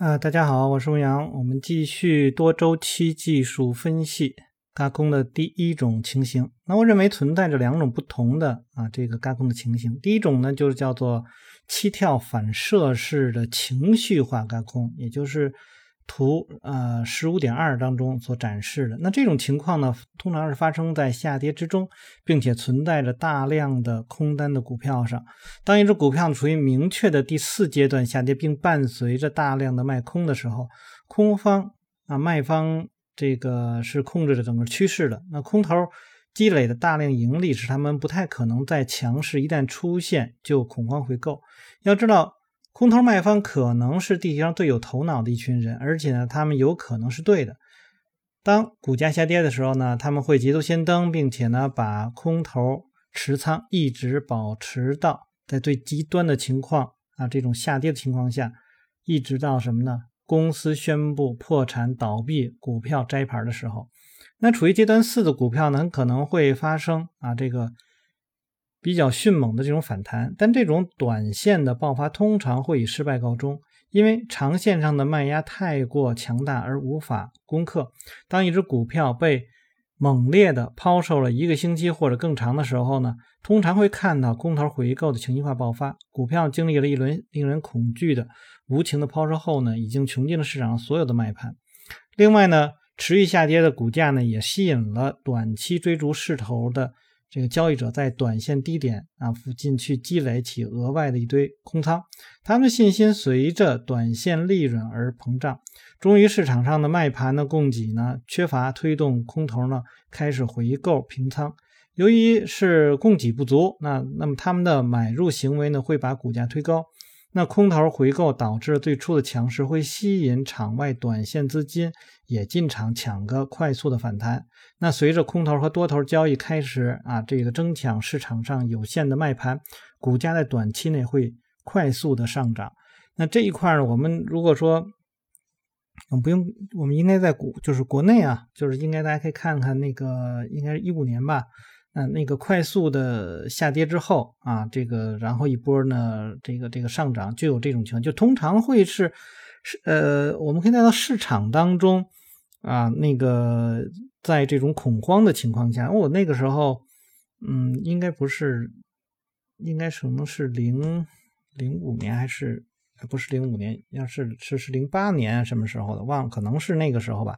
啊，大家好，我是文阳，我们继续多周期技术分析轧空的第一种情形。那我认为存在着两种不同的啊这个轧空的情形。第一种呢，就是叫做七跳反射式的情绪化轧空，也就是。图呃十五点二当中所展示的，那这种情况呢，通常是发生在下跌之中，并且存在着大量的空单的股票上。当一只股票处于明确的第四阶段下跌，并伴随着大量的卖空的时候，空方啊卖方这个是控制着整个趋势的。那空头积累的大量盈利，使他们不太可能在强势一旦出现就恐慌回购。要知道。空头卖方可能是地球上最有头脑的一群人，而且呢，他们有可能是对的。当股价下跌的时候呢，他们会捷足先登，并且呢，把空头持仓一直保持到在最极端的情况啊，这种下跌的情况下，一直到什么呢？公司宣布破产倒闭，股票摘牌的时候。那处于阶段四的股票呢，很可能会发生啊，这个。比较迅猛的这种反弹，但这种短线的爆发通常会以失败告终，因为长线上的卖压太过强大而无法攻克。当一只股票被猛烈的抛售了一个星期或者更长的时候呢，通常会看到空头回购的情绪化爆发。股票经历了一轮令人恐惧的无情的抛售后呢，已经穷尽了市场上所有的卖盘。另外呢，持续下跌的股价呢，也吸引了短期追逐势头的。这个交易者在短线低点啊附近去积累起额外的一堆空仓，他们的信心随着短线利润而膨胀，终于市场上的卖盘的供给呢缺乏，推动空头呢开始回购平仓。由于是供给不足，那那么他们的买入行为呢会把股价推高。那空头回购导致最初的强势，会吸引场外短线资金也进场抢个快速的反弹。那随着空头和多头交易开始啊，这个争抢市场上有限的卖盘，股价在短期内会快速的上涨。那这一块呢，我们如果说，我们不用，我们应该在股就是国内啊，就是应该大家可以看看那个，应该是一五年吧。嗯，那个快速的下跌之后啊，这个然后一波呢，这个这个上涨就有这种情况，就通常会是是呃，我们可以看到市场当中啊，那个在这种恐慌的情况下，我那个时候嗯，应该不是，应该可能是零零五年还是不是零五年？要是是是零八年什么时候的？忘了，可能是那个时候吧。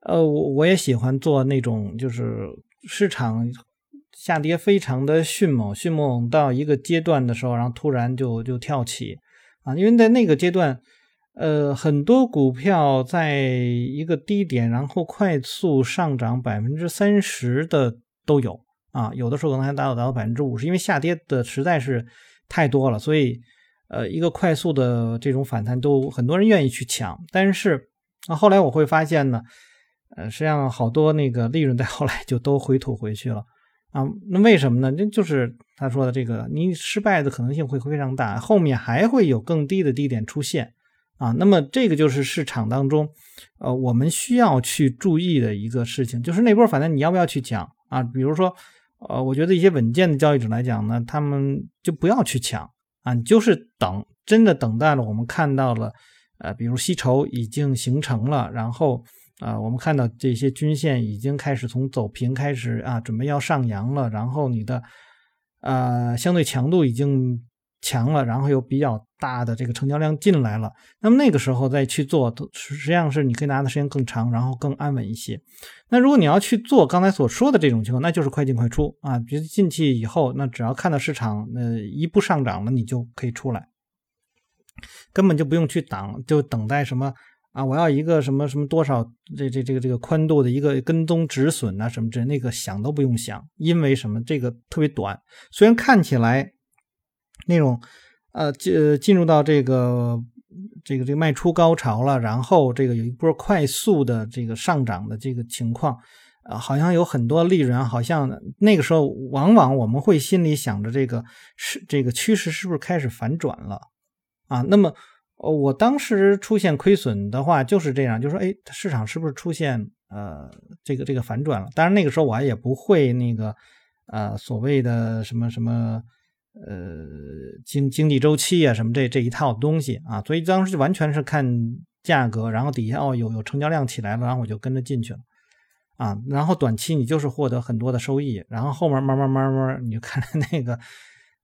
呃，我我也喜欢做那种就是。市场下跌非常的迅猛，迅猛到一个阶段的时候，然后突然就就跳起啊！因为在那个阶段，呃，很多股票在一个低点，然后快速上涨百分之三十的都有啊，有的时候可能还达到达到百分之五十，因为下跌的实在是太多了，所以呃，一个快速的这种反弹都很多人愿意去抢，但是啊，后来我会发现呢。呃，实际上好多那个利润在后来就都回吐回去了啊。那为什么呢？那就是他说的这个，你失败的可能性会非常大，后面还会有更低的低点出现啊。那么这个就是市场当中，呃，我们需要去注意的一个事情，就是那波反正你要不要去抢啊？比如说，呃，我觉得一些稳健的交易者来讲呢，他们就不要去抢啊，你就是等，真的等待了我们看到了，呃，比如吸筹已经形成了，然后。啊，我们看到这些均线已经开始从走平开始啊，准备要上扬了。然后你的呃相对强度已经强了，然后有比较大的这个成交量进来了。那么那个时候再去做，实际上是你可以拿的时间更长，然后更安稳一些。那如果你要去做刚才所说的这种情况，那就是快进快出啊。比如进去以后，那只要看到市场呃一步上涨了，你就可以出来，根本就不用去挡，就等待什么。啊，我要一个什么什么多少这这这个这个宽度的一个跟踪止损啊什么之类，那个想都不用想，因为什么？这个特别短，虽然看起来那种呃进进入到这个这个这个卖出高潮了，然后这个有一波快速的这个上涨的这个情况，啊，好像有很多利润，好像那个时候往往我们会心里想着这个是这个趋势是不是开始反转了啊？那么。哦，我当时出现亏损的话就是这样，就说，哎，市场是不是出现呃这个这个反转了？当然那个时候我也不会那个呃所谓的什么什么呃经经济周期啊什么这这一套东西啊，所以当时就完全是看价格，然后底下哦有有成交量起来了，然后我就跟着进去了啊，然后短期你就是获得很多的收益，然后后面慢慢慢慢你就看那个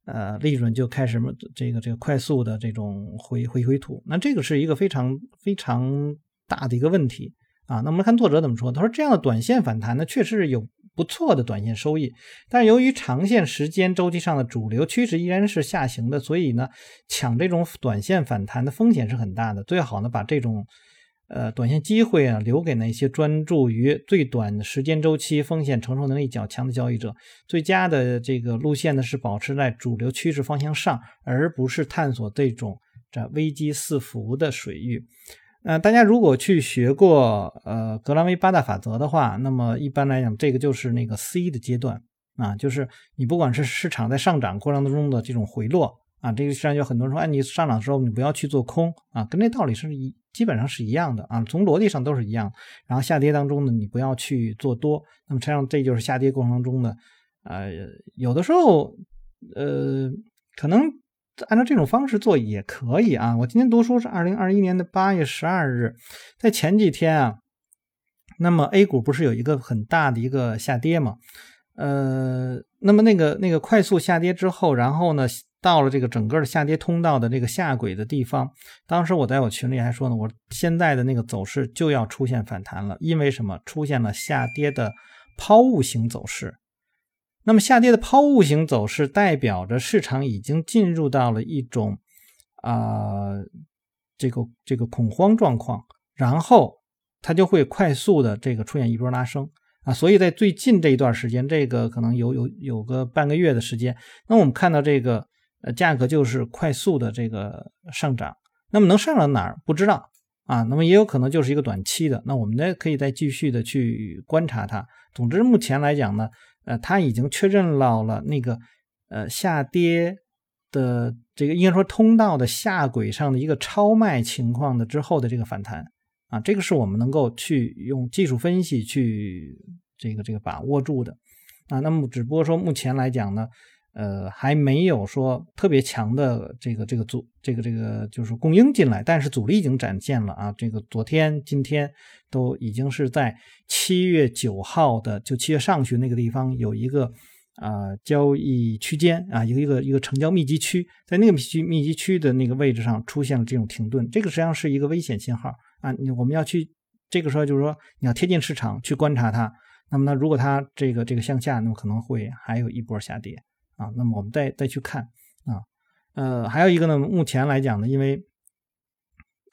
呃利润就开始这个这个快速的这种回回回吐，那这个是一个非常非常大的一个问题啊。那我们看作者怎么说，他说这样的短线反弹呢，确实有。不错的短线收益，但是由于长线时间周期上的主流趋势依然是下行的，所以呢，抢这种短线反弹的风险是很大的。最好呢，把这种呃短线机会啊留给那些专注于最短时间周期、风险承受能力较强的交易者。最佳的这个路线呢是保持在主流趋势方向上，而不是探索这种这危机四伏的水域。呃，大家如果去学过呃格兰威八大法则的话，那么一般来讲，这个就是那个 C 的阶段啊，就是你不管是市场在上涨过程当中的这种回落啊，这个实际上有很多人说，哎，你上涨的时候你不要去做空啊，跟这道理是一基本上是一样的啊，从逻辑上都是一样。然后下跌当中呢，你不要去做多，那么实际上这就是下跌过程中的，呃，有的时候呃可能。按照这种方式做也可以啊。我今天读书是二零二一年的八月十二日，在前几天啊，那么 A 股不是有一个很大的一个下跌嘛？呃，那么那个那个快速下跌之后，然后呢，到了这个整个的下跌通道的这个下轨的地方，当时我在我群里还说呢，我现在的那个走势就要出现反弹了，因为什么？出现了下跌的抛物型走势。那么下跌的抛物型走势代表着市场已经进入到了一种啊这个这个恐慌状况，然后它就会快速的这个出现一波拉升啊，所以在最近这一段时间，这个可能有有有个半个月的时间，那我们看到这个呃价格就是快速的这个上涨，那么能上到哪儿不知道啊，那么也有可能就是一个短期的，那我们呢可以再继续的去观察它。总之目前来讲呢。呃，它已经确认到了那个呃下跌的这个应该说通道的下轨上的一个超卖情况的之后的这个反弹啊，这个是我们能够去用技术分析去这个这个把握住的啊。那么只不过说目前来讲呢，呃，还没有说特别强的这个这个阻这个这个就是供应进来，但是阻力已经展现了啊。这个昨天今天都已经是在。七月九号的，就七月上旬那个地方有一个啊交易区间啊，一个一个一个成交密集区，在那个密集密集区的那个位置上出现了这种停顿，这个实际上是一个危险信号啊。你我们要去这个时候就是说你要贴近市场去观察它，那么呢，如果它这个这个向下，那么可能会还有一波下跌啊。那么我们再再去看啊，呃，还有一个呢，目前来讲呢，因为。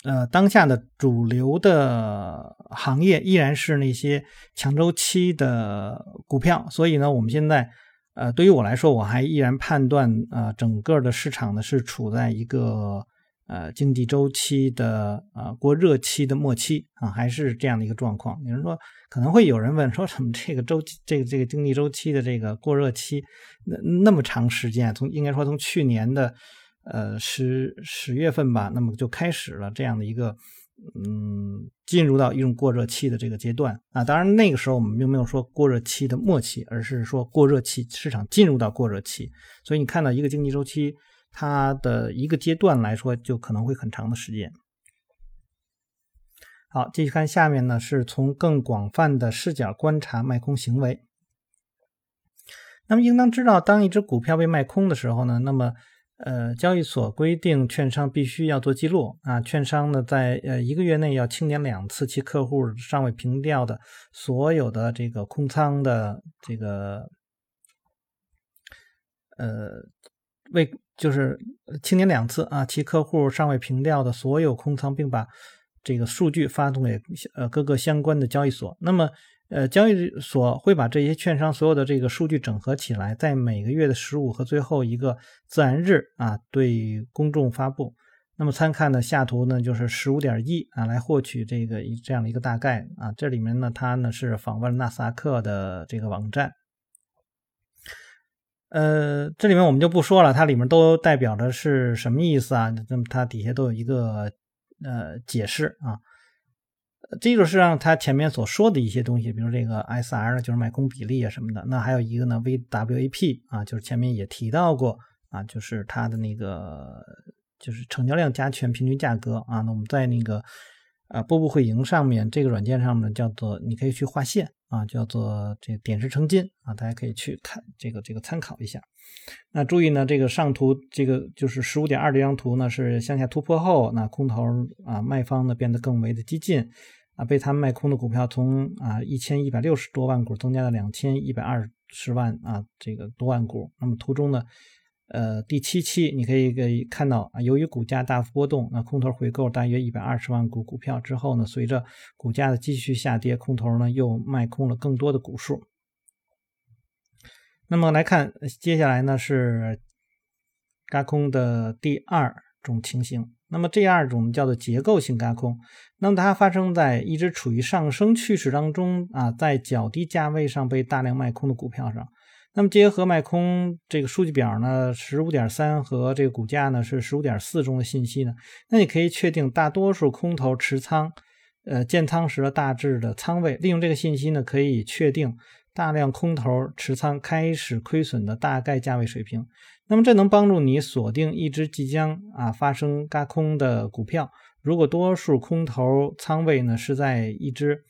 呃，当下的主流的行业依然是那些强周期的股票，所以呢，我们现在，呃，对于我来说，我还依然判断，呃，整个的市场呢是处在一个呃经济周期的呃过热期的末期啊，还是这样的一个状况。有人说，可能会有人问，说什么这个周期，这个这个经济周期的这个过热期那那么长时间，从应该说从去年的。呃，十十月份吧，那么就开始了这样的一个，嗯，进入到一种过热期的这个阶段啊。当然，那个时候我们并没有说过热期的末期，而是说过热期，市场进入到过热期。所以你看到一个经济周期，它的一个阶段来说，就可能会很长的时间。好，继续看下面呢，是从更广泛的视角观察卖空行为。那么，应当知道，当一只股票被卖空的时候呢，那么呃，交易所规定券商必须要做记录啊。券商呢，在呃一个月内要清点两次其客户尚未平掉的所有的这个空仓的这个呃为就是清点两次啊，其客户尚未平掉的所有空仓，并把这个数据发送给呃各个相关的交易所。那么。呃，交易所会把这些券商所有的这个数据整合起来，在每个月的十五和最后一个自然日啊，对公众发布。那么参看的下图呢，就是十五点一啊，来获取这个一这样的一个大概啊。这里面呢，它呢是访问纳斯达克的这个网站。呃，这里面我们就不说了，它里面都代表的是什么意思啊？那么它底下都有一个呃解释啊。这就是让他前面所说的一些东西，比如这个 SR 就是卖空比例啊什么的。那还有一个呢，VWAP 啊，就是前面也提到过啊，就是它的那个就是成交量加权平均价格啊。那我们在那个啊波部会营上面这个软件上面叫做你可以去画线啊，叫做这点石成金啊，大家可以去看这个这个参考一下。那注意呢，这个上图这个就是十五点二这张图呢是向下突破后，那空头啊卖方呢变得更为的激进。啊，被他们卖空的股票从啊一千一百六十多万股增加到两千一百二十万啊这个多万股。那么图中呢，呃第七期你可以可以看到啊，由于股价大幅波动，那空头回购大约一百二十万股股票之后呢，随着股价的继续下跌，空头呢又卖空了更多的股数。那么来看接下来呢是轧空的第二种情形。那么第二种叫做结构性轧空，那么它发生在一直处于上升趋势当中啊，在较低价位上被大量卖空的股票上。那么结合卖空这个数据表呢，十五点三和这个股价呢是十五点四中的信息呢，那你可以确定大多数空头持仓，呃建仓时的大致的仓位。利用这个信息呢，可以确定大量空头持仓开始亏损的大概价位水平。那么这能帮助你锁定一只即将啊发生嘎空的股票。如果多数空头仓位呢是在一只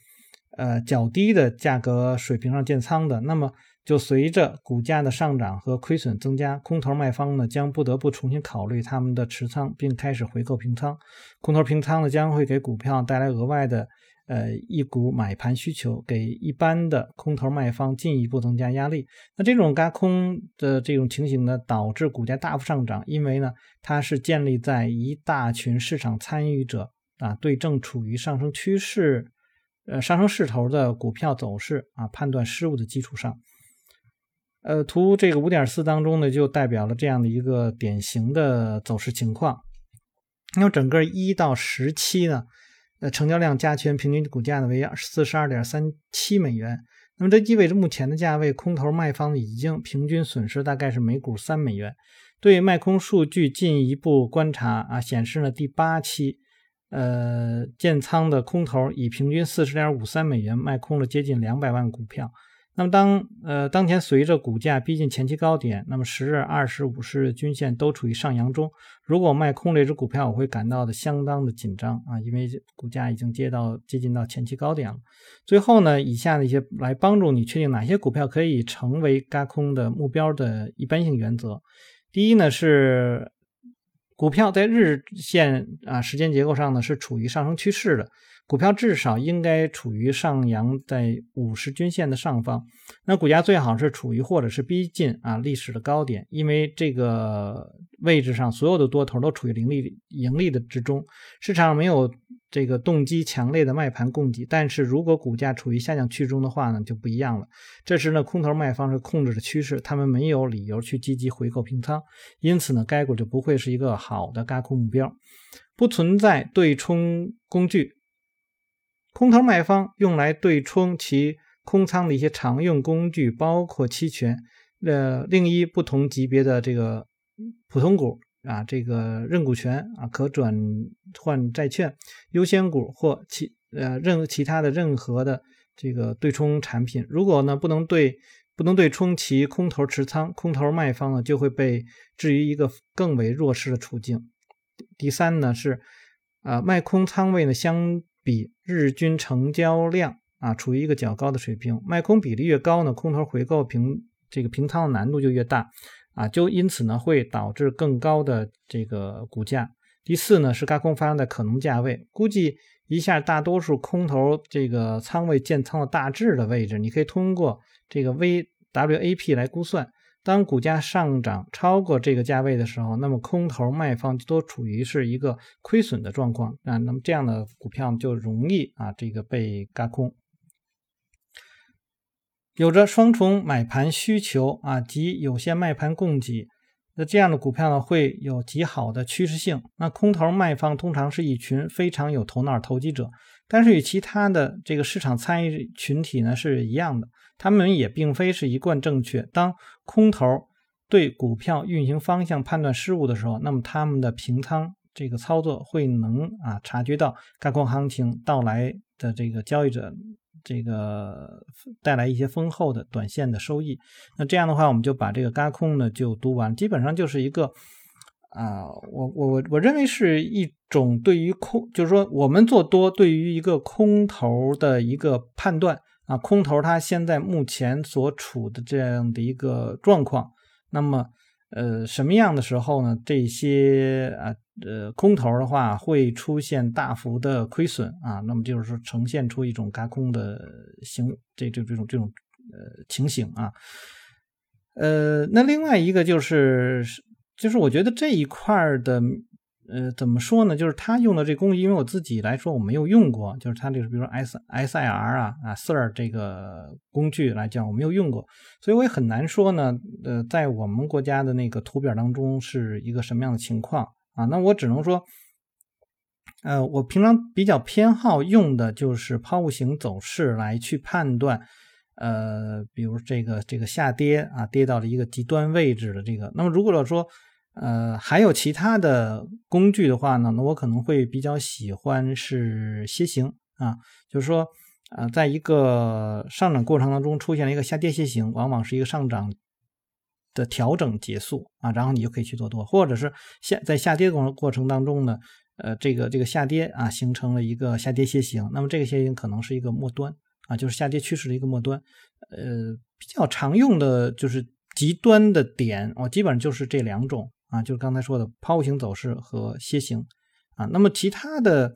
呃较低的价格水平上建仓的，那么就随着股价的上涨和亏损增加，空头卖方呢将不得不重新考虑他们的持仓，并开始回购平仓。空头平仓呢将会给股票带来额外的。呃，一股买盘需求给一般的空头卖方进一步增加压力。那这种轧空的这种情形呢，导致股价大幅上涨，因为呢，它是建立在一大群市场参与者啊对正处于上升趋势、呃上升势头的股票走势啊判断失误的基础上。呃，图这个五点四当中呢，就代表了这样的一个典型的走势情况。那么整个一到十期呢？呃，成交量加权平均股价呢为四十二点三七美元，那么这意味着目前的价位，空头卖方已经平均损失大概是每股三美元。对卖空数据进一步观察啊，显示呢第八期，呃建仓的空头以平均四十点五三美元卖空了接近两百万股票。那么当呃当前随着股价逼近前期高点，那么十日、二十五日均线都处于上扬中。如果卖空这只股票，我会感到的相当的紧张啊，因为股价已经接到接近到前期高点了。最后呢，以下的一些来帮助你确定哪些股票可以成为轧空的目标的一般性原则。第一呢是股票在日线啊时间结构上呢是处于上升趋势的。股票至少应该处于上扬在五十均线的上方，那股价最好是处于或者是逼近啊历史的高点，因为这个位置上所有的多头都处于盈利盈利的之中，市场没有这个动机强烈的卖盘供给。但是如果股价处于下降趋势中的话呢，就不一样了。这时呢，空头卖方是控制的趋势，他们没有理由去积极回购平仓，因此呢，该股就不会是一个好的嘎空目标，不存在对冲工具。空头卖方用来对冲其空仓的一些常用工具，包括期权、呃，另一不同级别的这个普通股啊，这个认股权啊，可转换债券、优先股或其呃任其他的任何的这个对冲产品。如果呢不能对不能对冲其空头持仓，空头卖方呢就会被置于一个更为弱势的处境。第三呢是啊卖空仓位呢相。比日均成交量啊处于一个较高的水平，卖空比例越高呢，空头回购平这个平仓的难度就越大啊，就因此呢会导致更高的这个股价。第四呢是轧空发生的可能价位，估计一下大多数空头这个仓位建仓的大致的位置，你可以通过这个 VWAP 来估算。当股价上涨超过这个价位的时候，那么空头卖方都处于是一个亏损的状况啊，那么这样的股票就容易啊这个被轧空。有着双重买盘需求啊及有限卖盘供给，那这样的股票呢会有极好的趋势性。那空头卖方通常是一群非常有头脑投机者，但是与其他的这个市场参与群体呢是一样的。他们也并非是一贯正确。当空头对股票运行方向判断失误的时候，那么他们的平仓这个操作会能啊察觉到轧空行情到来的这个交易者这个带来一些丰厚的短线的收益。那这样的话，我们就把这个轧空呢就读完，基本上就是一个啊，我我我我认为是一种对于空，就是说我们做多对于一个空头的一个判断啊，空头它现在目前所处的这样的一个状况，那么。呃，什么样的时候呢？这些啊，呃，空头的话会出现大幅的亏损啊，那么就是说呈现出一种轧空的形，这这这种这种呃情形啊。呃，那另外一个就是，就是我觉得这一块的。呃，怎么说呢？就是他用的这工具，因为我自己来说我没有用过，就是他这个，比如说 S S I R 啊啊 Sir 这个工具来讲，我没有用过，所以我也很难说呢。呃，在我们国家的那个图表当中是一个什么样的情况啊？那我只能说，呃，我平常比较偏好用的就是抛物型走势来去判断，呃，比如这个这个下跌啊，跌到了一个极端位置的这个。那么如果说呃，还有其他的工具的话呢，那我可能会比较喜欢是楔形啊，就是说，呃，在一个上涨过程当中出现了一个下跌楔形，往往是一个上涨的调整结束啊，然后你就可以去做多，或者是下在下跌过过程当中呢，呃，这个这个下跌啊形成了一个下跌楔形，那么这个楔形可能是一个末端啊，就是下跌趋势的一个末端，呃，比较常用的就是极端的点，我基本上就是这两种。啊，就是刚才说的抛物型走势和楔形啊，那么其他的，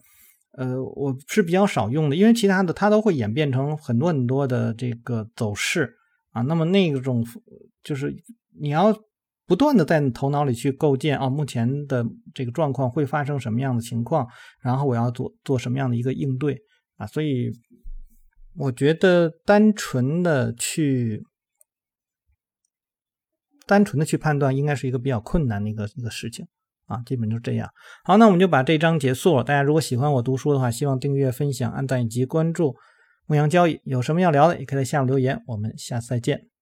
呃，我是比较少用的，因为其他的它都会演变成很多很多的这个走势啊，那么那种就是你要不断的在头脑里去构建啊，目前的这个状况会发生什么样的情况，然后我要做做什么样的一个应对啊，所以我觉得单纯的去。单纯的去判断，应该是一个比较困难的一个一个事情啊，基本就这样。好，那我们就把这章结束了。大家如果喜欢我读书的话，希望订阅、分享、按赞以及关注牧羊交易。有什么要聊的，也可以在下面留言。我们下次再见。